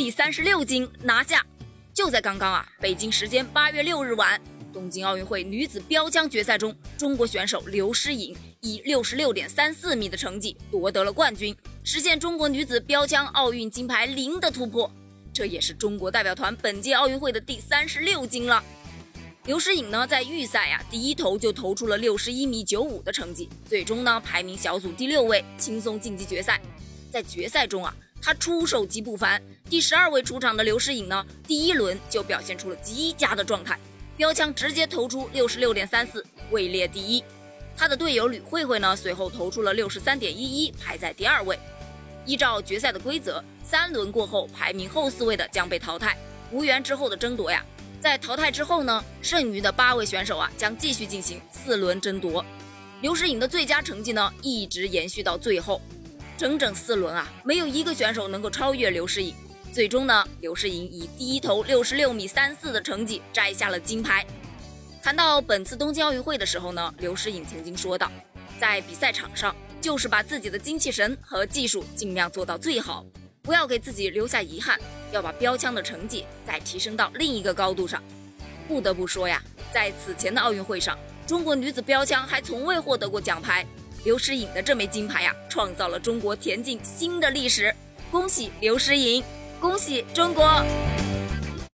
第三十六金拿下。就在刚刚啊，北京时间八月六日晚，东京奥运会女子标枪决赛中，中国选手刘诗颖以六十六点三四米的成绩夺得了冠军，实现中国女子标枪奥运金牌零的突破。这也是中国代表团本届奥运会的第三十六金了。刘诗颖呢，在预赛呀，第一投就投出了六十一米九五的成绩，最终呢，排名小组第六位，轻松晋级决赛。在决赛中啊，他出手极不凡。第十二位出场的刘诗颖呢，第一轮就表现出了极佳的状态，标枪直接投出六十六点三四，位列第一。他的队友吕慧慧呢，随后投出了六十三点一一，排在第二位。依照决赛的规则，三轮过后排名后四位的将被淘汰，无缘之后的争夺呀。在淘汰之后呢，剩余的八位选手啊将继续进行四轮争夺。刘诗颖的最佳成绩呢一直延续到最后，整整四轮啊，没有一个选手能够超越刘诗颖。最终呢，刘诗颖以第一投六十六米三四的成绩摘下了金牌。谈到本次东京奥运会的时候呢，刘诗颖曾经说道，在比赛场上就是把自己的精气神和技术尽量做到最好。不要给自己留下遗憾，要把标枪的成绩再提升到另一个高度上。不得不说呀，在此前的奥运会上，中国女子标枪还从未获得过奖牌。刘诗颖的这枚金牌呀，创造了中国田径新的历史。恭喜刘诗颖，恭喜中国！